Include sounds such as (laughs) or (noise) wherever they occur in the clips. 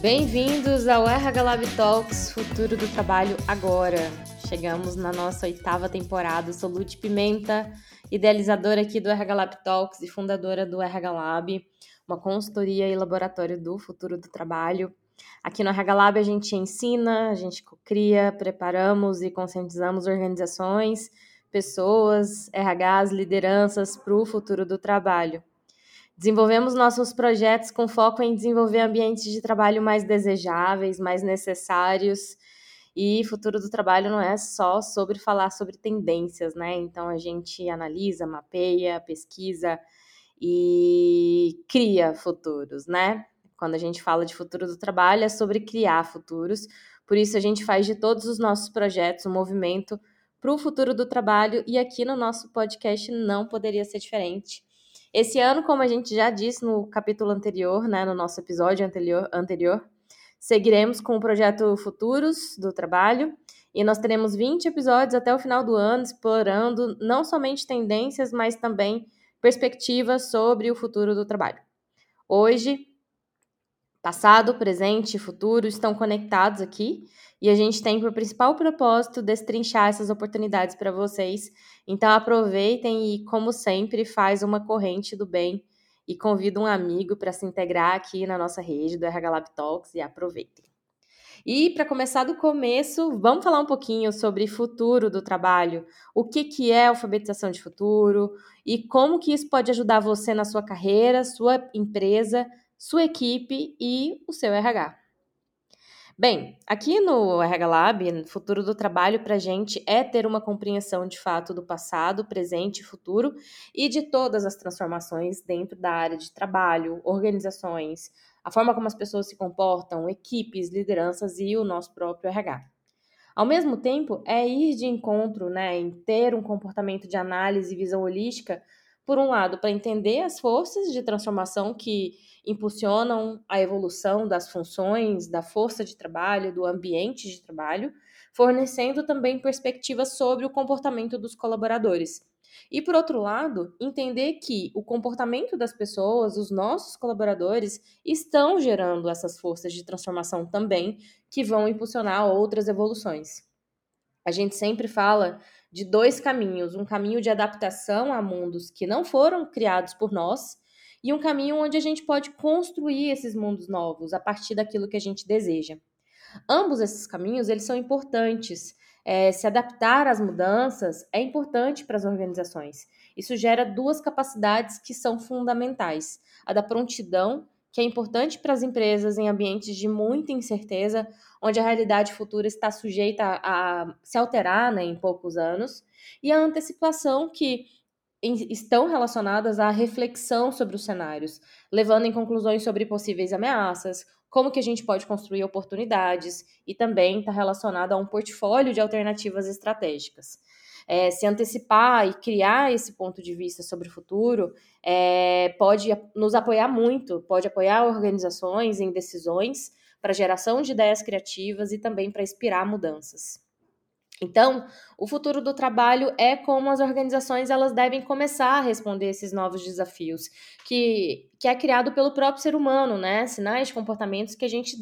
Bem-vindos ao RH Lab Talks Futuro do Trabalho Agora. Chegamos na nossa oitava temporada. Sou Lud Pimenta, idealizadora aqui do RH Lab Talks e fundadora do RH Lab, uma consultoria e laboratório do futuro do trabalho. Aqui no RH a gente ensina, a gente cria, preparamos e conscientizamos organizações, pessoas, RHs, lideranças para o futuro do trabalho. Desenvolvemos nossos projetos com foco em desenvolver ambientes de trabalho mais desejáveis, mais necessários. E futuro do trabalho não é só sobre falar sobre tendências, né? Então a gente analisa, mapeia, pesquisa e cria futuros, né? Quando a gente fala de futuro do trabalho, é sobre criar futuros. Por isso a gente faz de todos os nossos projetos um movimento para o futuro do trabalho e aqui no nosso podcast não poderia ser diferente. Esse ano, como a gente já disse no capítulo anterior, né, no nosso episódio anterior, anterior seguiremos com o projeto Futuros do Trabalho e nós teremos 20 episódios até o final do ano explorando não somente tendências, mas também perspectivas sobre o futuro do trabalho. Hoje, passado, presente e futuro estão conectados aqui e a gente tem por principal propósito destrinchar essas oportunidades para vocês. Então aproveitem e, como sempre, faz uma corrente do bem e convida um amigo para se integrar aqui na nossa rede do RH Lab Talks e aproveitem. E para começar do começo, vamos falar um pouquinho sobre futuro do trabalho. O que, que é alfabetização de futuro e como que isso pode ajudar você na sua carreira, sua empresa, sua equipe e o seu RH. Bem, aqui no RH Lab, futuro do trabalho para a gente é ter uma compreensão de fato do passado, presente e futuro e de todas as transformações dentro da área de trabalho, organizações, a forma como as pessoas se comportam, equipes, lideranças e o nosso próprio RH. Ao mesmo tempo, é ir de encontro né, em ter um comportamento de análise e visão holística, por um lado, para entender as forças de transformação que impulsionam a evolução das funções, da força de trabalho, do ambiente de trabalho, fornecendo também perspectivas sobre o comportamento dos colaboradores. E, por outro lado, entender que o comportamento das pessoas, os nossos colaboradores, estão gerando essas forças de transformação também, que vão impulsionar outras evoluções. A gente sempre fala de dois caminhos: um caminho de adaptação a mundos que não foram criados por nós e um caminho onde a gente pode construir esses mundos novos a partir daquilo que a gente deseja. Ambos esses caminhos eles são importantes. É, se adaptar às mudanças é importante para as organizações. Isso gera duas capacidades que são fundamentais: a da prontidão, que é importante para as empresas em ambientes de muita incerteza, onde a realidade futura está sujeita a, se alterar né, em poucos anos, e a antecipação, que estão relacionadas à reflexão sobre os cenários, levando em conclusões sobre possíveis ameaças, como que a gente pode construir oportunidades e também está relacionado a um portfólio de alternativas estratégicas. É, se antecipar e criar esse ponto de vista sobre o futuro é, pode nos apoiar muito, pode apoiar organizações em decisões para geração de ideias criativas e também para inspirar mudanças. Então, o futuro do trabalho é como as organizações elas devem começar a responder esses novos desafios, que, que é criado pelo próprio ser humano, né? Sinais comportamentos que a gente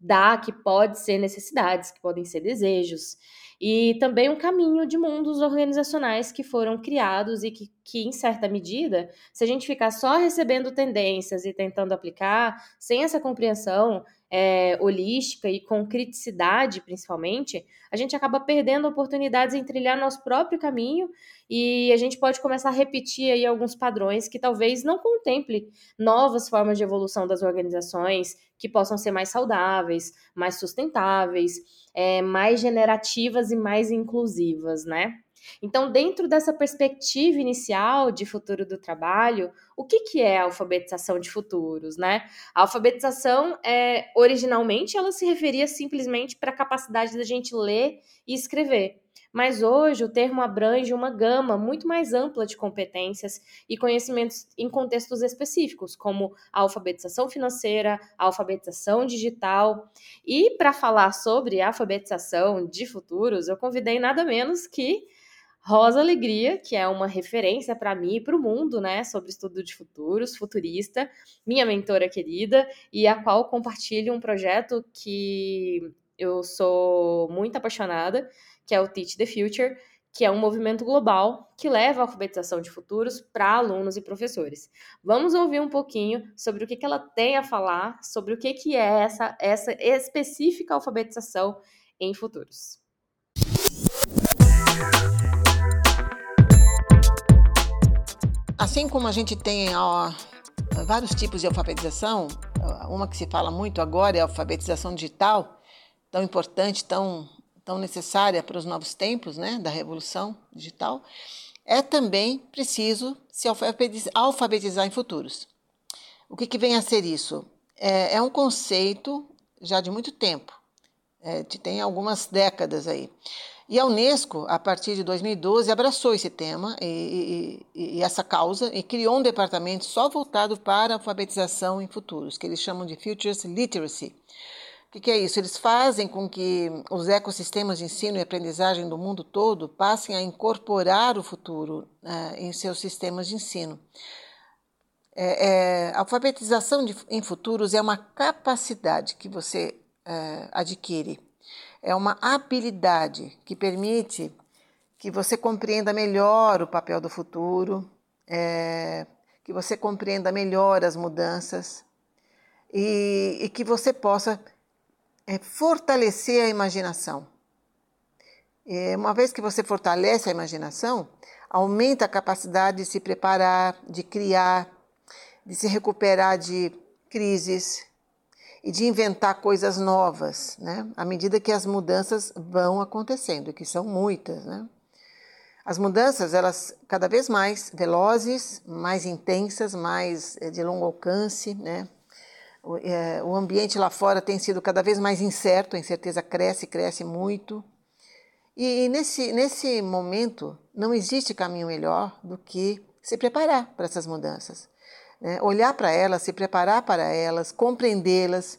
dá, que pode ser necessidades, que podem ser desejos e também um caminho de mundos organizacionais que foram criados e que, que, em certa medida, se a gente ficar só recebendo tendências e tentando aplicar, sem essa compreensão é, holística e com criticidade, principalmente, a gente acaba perdendo oportunidades em trilhar nosso próprio caminho e a gente pode começar a repetir aí alguns padrões que talvez não contemple novas formas de evolução das organizações que possam ser mais saudáveis, mais sustentáveis, é, mais generativas e mais inclusivas, né? Então, dentro dessa perspectiva inicial de futuro do trabalho, o que, que é a alfabetização de futuros, né? A alfabetização, é, originalmente, ela se referia simplesmente para a capacidade da gente ler e escrever. mas hoje o termo abrange uma gama muito mais ampla de competências e conhecimentos em contextos específicos, como a alfabetização financeira, a alfabetização digital. E para falar sobre alfabetização de futuros, eu convidei nada menos que Rosa Alegria, que é uma referência para mim e para o mundo, né, sobre estudo de futuros, futurista, minha mentora querida, e a qual compartilho um projeto que eu sou muito apaixonada, que é o Teach the Future, que é um movimento global que leva a alfabetização de futuros para alunos e professores. Vamos ouvir um pouquinho sobre o que, que ela tem a falar, sobre o que, que é essa, essa específica alfabetização em futuros. Assim como a gente tem ó, vários tipos de alfabetização, uma que se fala muito agora é a alfabetização digital, tão importante, tão, tão necessária para os novos tempos né, da revolução digital, é também preciso se alfabetizar em futuros. O que, que vem a ser isso? É, é um conceito já de muito tempo, é, tem algumas décadas aí. E a Unesco, a partir de 2012, abraçou esse tema e, e, e, essa causa e criou um departamento só voltado para a alfabetização em futuros, que eles chamam de Futures Literacy. O que, que é isso? Eles fazem com que os ecossistemas de ensino e aprendizagem do mundo todo passem a incorporar o futuro uh, em seus sistemas de ensino. É, é, a alfabetização de, em futuros é uma capacidade que você uh, adquire é uma habilidade que permite que você compreenda melhor o papel do futuro, é, que você compreenda melhor as mudanças e, e que você possa é, fortalecer a imaginação. E uma vez que você fortalece a imaginação, aumenta a capacidade de se preparar, de criar, de se recuperar de crises, e de inventar coisas novas, né? À medida que as mudanças vão acontecendo, que são muitas, né? As mudanças, elas cada vez mais velozes, mais intensas, mais eh, de longo alcance, né? O, é, o ambiente lá fora tem sido cada vez mais incerto, a incerteza cresce, cresce muito. E, e nesse, nesse momento, não existe caminho melhor do que se preparar para essas mudanças né? olhar para elas, se preparar para elas, compreendê-las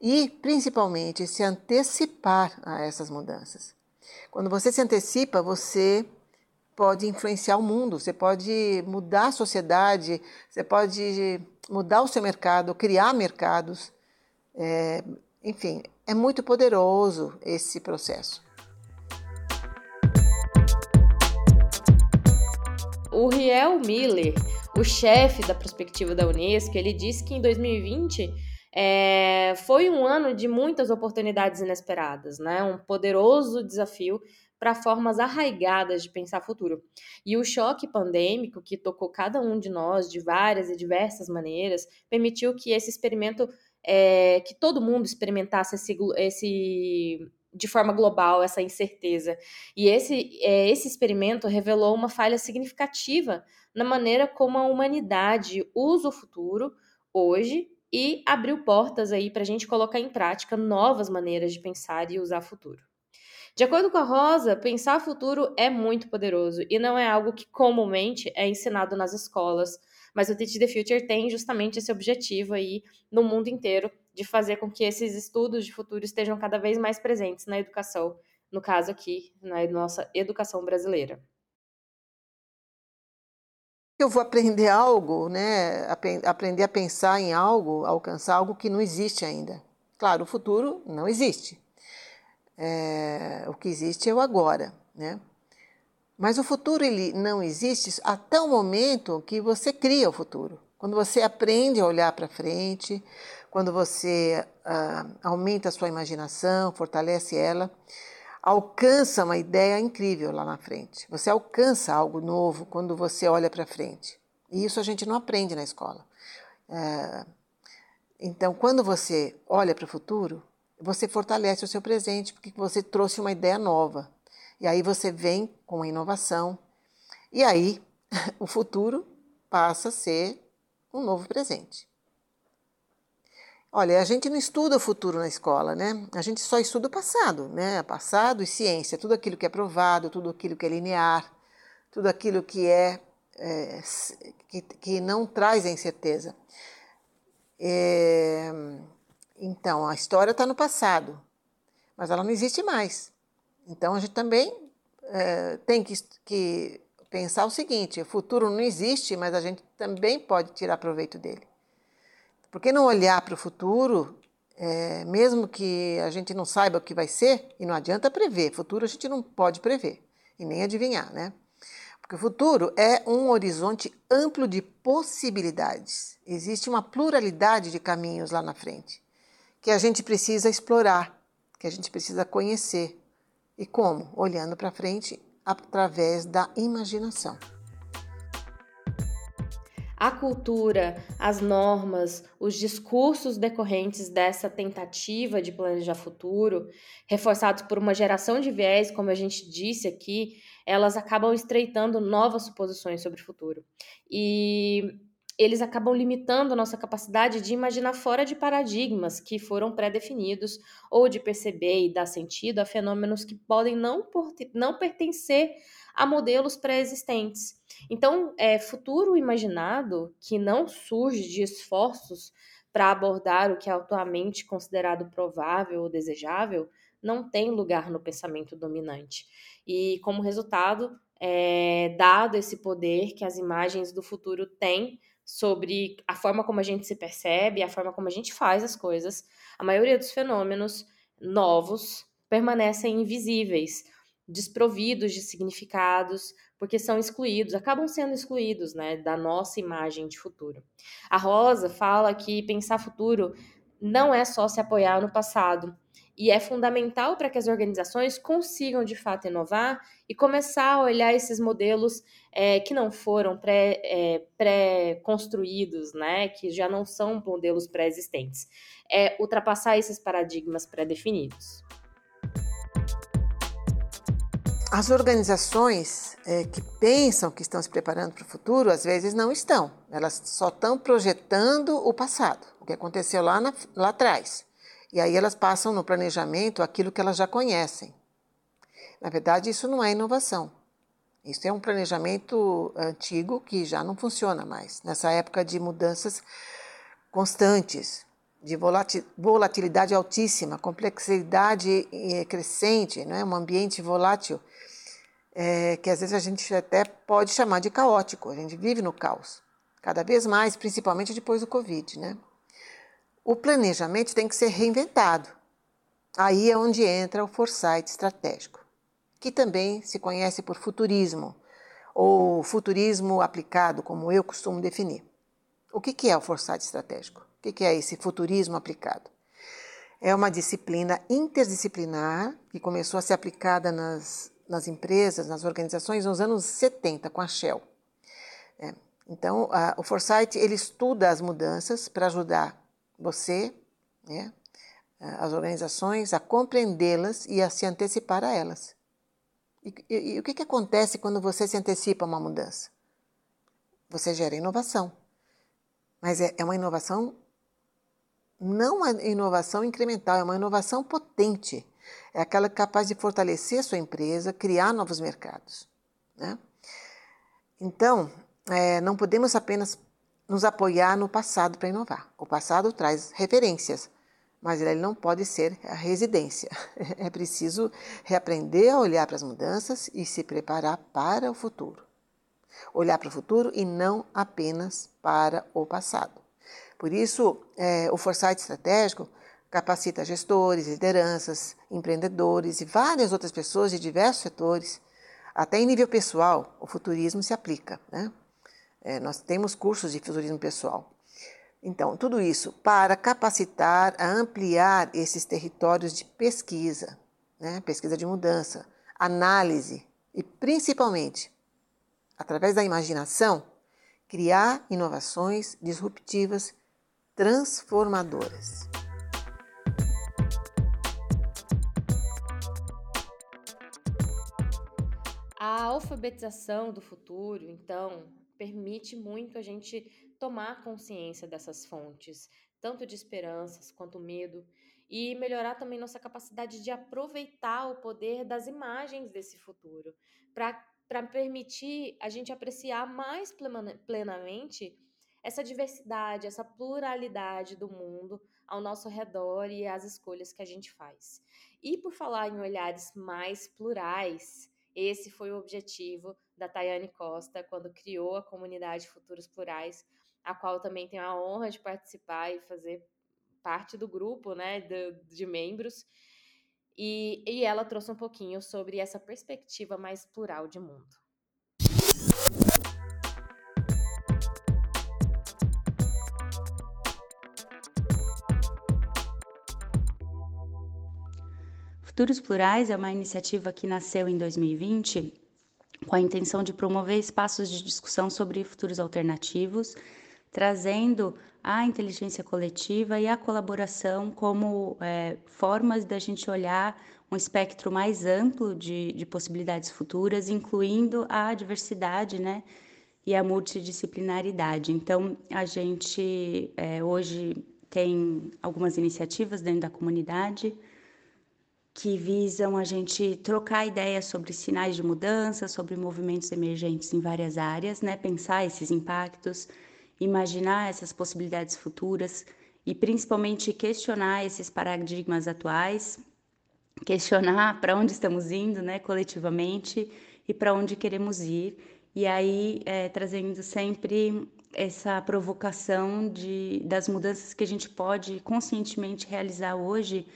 e, principalmente, se antecipar a essas mudanças. Quando você se antecipa, você pode influenciar o mundo, você pode mudar a sociedade, você pode mudar o seu mercado, criar mercados. É, enfim, é muito poderoso esse processo. O Riel Miller o chefe da prospectiva da Unesco, ele disse que em 2020 é, foi um ano de muitas oportunidades inesperadas, né? Um poderoso desafio para formas arraigadas de pensar futuro. E o choque pandêmico, que tocou cada um de nós de várias e diversas maneiras, permitiu que esse experimento, é, que todo mundo experimentasse esse, esse de forma global essa incerteza. E esse, é, esse experimento revelou uma falha significativa na maneira como a humanidade usa o futuro hoje e abriu portas aí para a gente colocar em prática novas maneiras de pensar e usar futuro. De acordo com a Rosa, pensar futuro é muito poderoso e não é algo que comumente é ensinado nas escolas, mas o Teach the Future tem justamente esse objetivo aí no mundo inteiro de fazer com que esses estudos de futuro estejam cada vez mais presentes na educação, no caso aqui, na nossa educação brasileira. Eu vou aprender algo, né? Aprender a pensar em algo, alcançar algo que não existe ainda. Claro, o futuro não existe. É, o que existe é o agora, né? Mas o futuro ele não existe até o momento que você cria o futuro. Quando você aprende a olhar para frente, quando você uh, aumenta a sua imaginação, fortalece ela, alcança uma ideia incrível lá na frente. Você alcança algo novo quando você olha para frente. E isso a gente não aprende na escola. Uh, então, quando você olha para o futuro, você fortalece o seu presente, porque você trouxe uma ideia nova. E aí você vem com a inovação. E aí (laughs) o futuro passa a ser um novo presente. Olha, a gente não estuda o futuro na escola, né? A gente só estuda o passado, né? Passado e ciência, tudo aquilo que é provado, tudo aquilo que é linear, tudo aquilo que é, é que, que, não traz a incerteza. É, então, a história está no passado, mas ela não existe mais. Então, a gente também é, tem que, que pensar o seguinte: o futuro não existe, mas a gente também pode tirar proveito dele. Por que não olhar para o futuro, é, mesmo que a gente não saiba o que vai ser, e não adianta prever, futuro a gente não pode prever e nem adivinhar, né? Porque o futuro é um horizonte amplo de possibilidades. Existe uma pluralidade de caminhos lá na frente que a gente precisa explorar, que a gente precisa conhecer. E como? Olhando para frente através da imaginação a cultura, as normas, os discursos decorrentes dessa tentativa de planejar futuro, reforçados por uma geração de viés, como a gente disse aqui, elas acabam estreitando novas suposições sobre o futuro. E eles acabam limitando a nossa capacidade de imaginar fora de paradigmas que foram pré-definidos ou de perceber e dar sentido a fenômenos que podem não, não pertencer a modelos pré-existentes. Então, é, futuro imaginado que não surge de esforços para abordar o que é atualmente considerado provável ou desejável, não tem lugar no pensamento dominante. E, como resultado, é, dado esse poder que as imagens do futuro têm sobre a forma como a gente se percebe, a forma como a gente faz as coisas, a maioria dos fenômenos novos permanecem invisíveis, desprovidos de significados, porque são excluídos, acabam sendo excluídos, né, da nossa imagem de futuro. A Rosa fala que pensar futuro não é só se apoiar no passado, e é fundamental para que as organizações consigam de fato inovar e começar a olhar esses modelos é, que não foram pré-construídos, é, pré né, que já não são modelos pré-existentes. É ultrapassar esses paradigmas pré-definidos. As organizações é, que pensam que estão se preparando para o futuro, às vezes não estão. Elas só estão projetando o passado, o que aconteceu lá, na, lá atrás. E aí elas passam no planejamento aquilo que elas já conhecem. Na verdade, isso não é inovação. Isso é um planejamento antigo que já não funciona mais. Nessa época de mudanças constantes, de volatilidade altíssima, complexidade eh, crescente, né? um ambiente volátil é, que às vezes a gente até pode chamar de caótico. A gente vive no caos, cada vez mais, principalmente depois do Covid. Né? O planejamento tem que ser reinventado. Aí é onde entra o foresight estratégico, que também se conhece por futurismo, ou futurismo aplicado, como eu costumo definir. O que é o foresight estratégico? O que é esse futurismo aplicado? É uma disciplina interdisciplinar que começou a ser aplicada nas nas empresas, nas organizações, nos anos 70, com a Shell. É. Então, a, o Foresight ele estuda as mudanças para ajudar você, né, as organizações, a compreendê-las e a se antecipar a elas. E, e, e o que, que acontece quando você se antecipa a uma mudança? Você gera inovação. Mas é, é uma inovação, não uma inovação incremental, é uma inovação potente é aquela capaz de fortalecer sua empresa, criar novos mercados. Né? Então, é, não podemos apenas nos apoiar no passado para inovar. O passado traz referências, mas ele não pode ser a residência. (laughs) É preciso reaprender a olhar para as mudanças e se preparar para o futuro. Olhar para o futuro e não apenas para o passado. Por isso, é, o foresight estratégico capacita gestores, lideranças, empreendedores e várias outras pessoas de diversos setores. Até em nível pessoal, o futurismo se aplica. Né? É, nós temos cursos de futurismo pessoal. Então, tudo isso para capacitar a ampliar esses territórios de pesquisa, né? pesquisa de mudança, análise e, principalmente, através da imaginação, criar inovações disruptivas transformadoras. A alfabetização do futuro, então, permite muito a gente tomar consciência dessas fontes, tanto de esperanças quanto medo, e melhorar também nossa capacidade de aproveitar o poder das imagens desse futuro, para permitir a gente apreciar mais plenamente essa diversidade, essa pluralidade do mundo ao nosso redor e as escolhas que a gente faz. E por falar em olhares mais plurais, esse foi o objetivo da Tayane Costa quando criou a comunidade Futuros Plurais, a qual também tenho a honra de participar e fazer parte do grupo né, de, de membros. E, e ela trouxe um pouquinho sobre essa perspectiva mais plural de mundo. Futuros Plurais é uma iniciativa que nasceu em 2020 com a intenção de promover espaços de discussão sobre futuros alternativos, trazendo a inteligência coletiva e a colaboração como é, formas da gente olhar um espectro mais amplo de, de possibilidades futuras, incluindo a diversidade, né? E a multidisciplinaridade. Então, a gente é, hoje tem algumas iniciativas dentro da comunidade que visam a gente trocar ideias sobre sinais de mudança, sobre movimentos emergentes em várias áreas, né? Pensar esses impactos, imaginar essas possibilidades futuras e principalmente questionar esses paradigmas atuais, questionar (laughs) para onde estamos indo, né, coletivamente e para onde queremos ir. E aí é, trazendo sempre essa provocação de, das mudanças que a gente pode conscientemente realizar hoje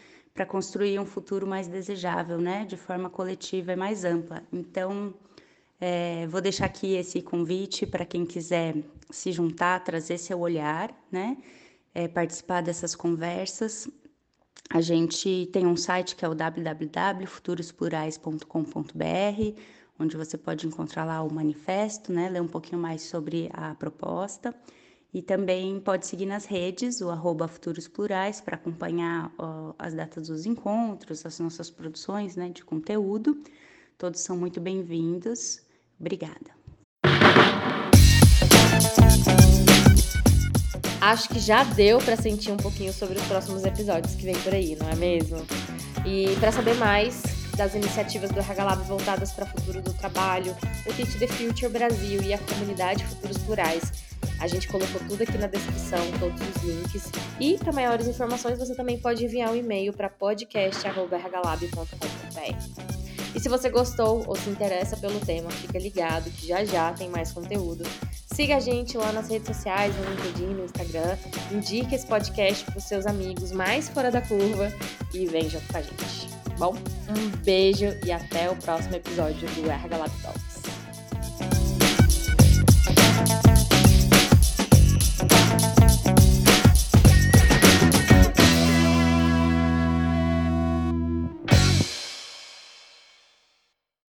para construir um futuro mais desejável, né, de forma coletiva e mais ampla. Então, é, vou deixar aqui esse convite para quem quiser se juntar, trazer seu olhar, né, é, participar dessas conversas. A gente tem um site que é o www.futurosplurais.com.br, onde você pode encontrar lá o manifesto, né, ler um pouquinho mais sobre a proposta. E também pode seguir nas redes, o arroba Futuros Plurais, para acompanhar ó, as datas dos encontros, as nossas produções né, de conteúdo. Todos são muito bem-vindos. Obrigada. Acho que já deu para sentir um pouquinho sobre os próximos episódios que vem por aí, não é mesmo? E para saber mais das iniciativas do RH voltadas para o futuro do trabalho, o Teach the Future Brasil e a comunidade Futuros Plurais, a gente colocou tudo aqui na descrição, todos os links. E para maiores informações, você também pode enviar um e-mail para podcast.rhlab.com.br. E se você gostou ou se interessa pelo tema, fica ligado que já já tem mais conteúdo. Siga a gente lá nas redes sociais, no LinkedIn, no Instagram. Indique esse podcast para os seus amigos mais fora da curva e vem junto com a gente. Bom, um beijo e até o próximo episódio do RH Lab Talk.